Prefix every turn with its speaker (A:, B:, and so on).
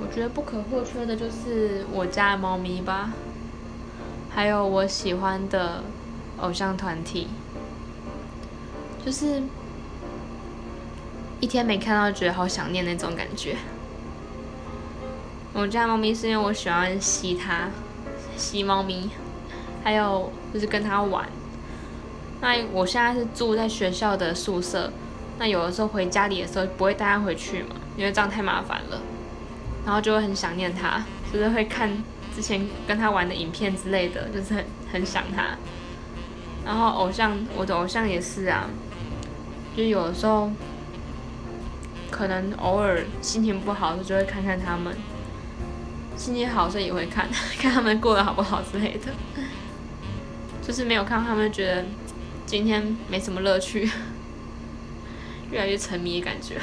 A: 我觉得不可或缺的就是我家的猫咪吧，还有我喜欢的偶像团体，就是一天没看到，觉得好想念那种感觉。我家猫咪是因为我喜欢吸它，吸猫咪，还有就是跟它玩。那我现在是住在学校的宿舍，那有的时候回家里的时候不会带它回去嘛，因为这样太麻烦了。然后就会很想念他，就是会看之前跟他玩的影片之类的，就是很很想他。然后偶像，我的偶像也是啊，就有的时候可能偶尔心情不好的时候就会看看他们。心情好时候也会看，看他们过得好不好之类的。就是没有看他们，觉得今天没什么乐趣，越来越沉迷的感觉。